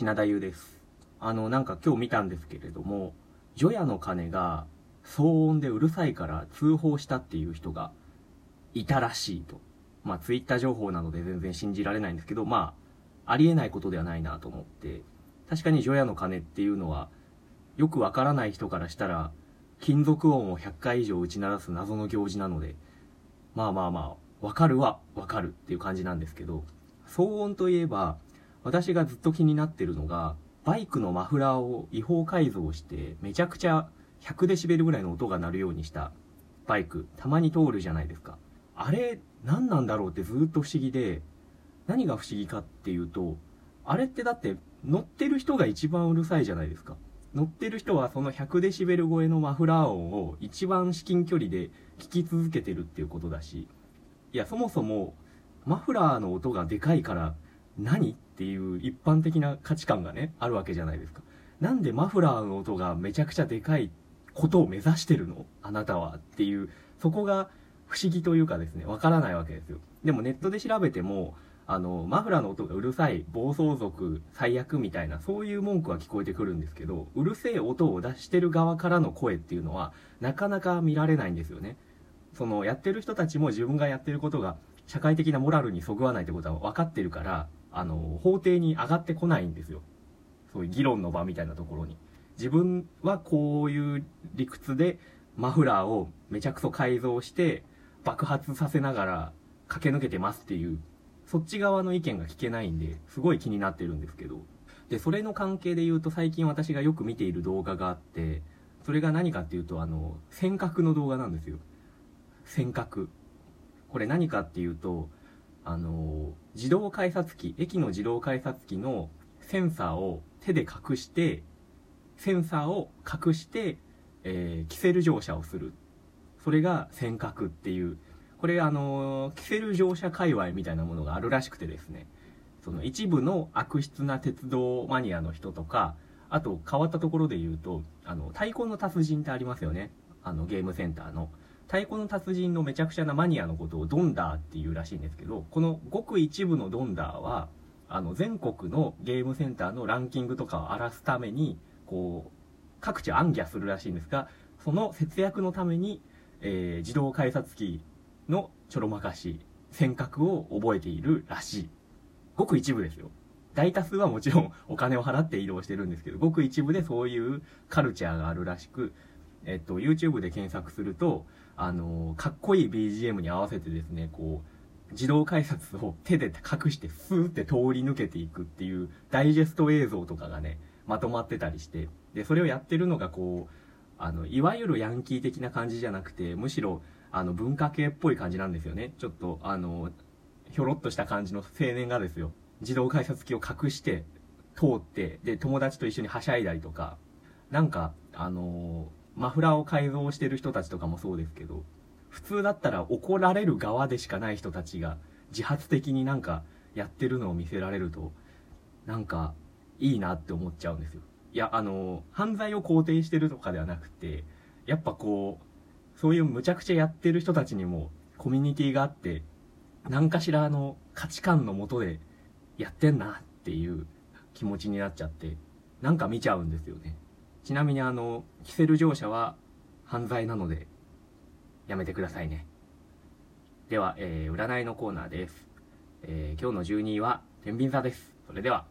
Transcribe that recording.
品田優です。あの、なんか今日見たんですけれども、除夜の鐘が騒音でうるさいから通報したっていう人がいたらしいと。まあ、ツイッター情報なので全然信じられないんですけど、まあ、ありえないことではないなと思って、確かに除夜の鐘っていうのは、よくわからない人からしたら、金属音を100回以上打ち鳴らす謎の行事なので、まあまあまあ、わかるはわかるっていう感じなんですけど、騒音といえば、私がずっと気になってるのが、バイクのマフラーを違法改造して、めちゃくちゃ100デシベルぐらいの音が鳴るようにしたバイク、たまに通るじゃないですか。あれ、何なんだろうってずっと不思議で、何が不思議かっていうと、あれってだって乗ってる人が一番うるさいじゃないですか。乗ってる人はその100デシベル超えのマフラー音を一番至近距離で聞き続けてるっていうことだし、いや、そもそもマフラーの音がでかいから何っていう一般的な価値観がね、あるわけじゃないですか。なんでマフラーの音がめちゃくちゃでかいことを目指してるの？あなたはっていう、そこが不思議というかですね、わからないわけですよ。でもネットで調べても、あの、マフラーの音がうるさい、暴走族、最悪みたいな、そういう文句は聞こえてくるんですけど、うるせえ音を出してる側からの声っていうのは、なかなか見られないんですよね。その、やってる人たちも自分がやってることが、社会的なモラルにそぐわないってことは分かってるから、あの、法廷に上がってこないんですよ。そういう議論の場みたいなところに。自分はこういう理屈で、マフラーをめちゃくそ改造して、爆発させながら駆け抜けてますっていう、そっち側の意見が聞けないんで、すごい気になってるんですけど。で、それの関係で言うと最近私がよく見ている動画があって、それが何かっていうと、あの、尖閣の動画なんですよ。尖閣。これ何かっていうと、あの、自動改札機、駅の自動改札機のセンサーを手で隠して、センサーを隠して、えーキセル乗車をする。それが尖閣っていう、これあの、キセル乗車界隈みたいなものがあるらしくてですね、その一部の悪質な鉄道マニアの人とか、あと変わったところで言うと、あの、太鼓の達人ってありますよね。あの、ゲームセンターの。太鼓の達人のめちゃくちゃなマニアのことをドンダーっていうらしいんですけど、このごく一部のドンダーは、あの、全国のゲームセンターのランキングとかを荒らすために、こう、各地暗記するらしいんですが、その節約のために、えー自動改札機のちょろまかし、尖閣を覚えているらしい。ごく一部ですよ。大多数はもちろんお金を払って移動してるんですけど、ごく一部でそういうカルチャーがあるらしく、えっと、YouTube で検索すると、あのかっこいい BGM に合わせてですね、こう、自動改札を手で隠してスーって通り抜けていくっていうダイジェスト映像とかがね、まとまってたりして、で、それをやってるのがこう、あの、いわゆるヤンキー的な感じじゃなくて、むしろ、あの、文化系っぽい感じなんですよね。ちょっと、あの、ひょろっとした感じの青年がですよ、自動改札機を隠して、通って、で、友達と一緒にはしゃいだりとか、なんか、あのマフラーを改造してる人たちとかもそうですけど、普通だったら怒られる側でしかない人たちが、自発的になんかやってるのを見せられると、なんか、いいなって思っちゃうんですよ。いや、あの犯罪を肯定してるとかではなくて、やっぱこう、そういうむちゃくちゃやってる人たちにもコミュニティがあって、何かしらの価値観のもとでやってんなっていう気持ちになっちゃって、なんか見ちゃうんですよね。ちなみにあの、キセル乗車は犯罪なので、やめてくださいね。では、えー占いのコーナーです。えー今日の12位は、天秤座です。それでは。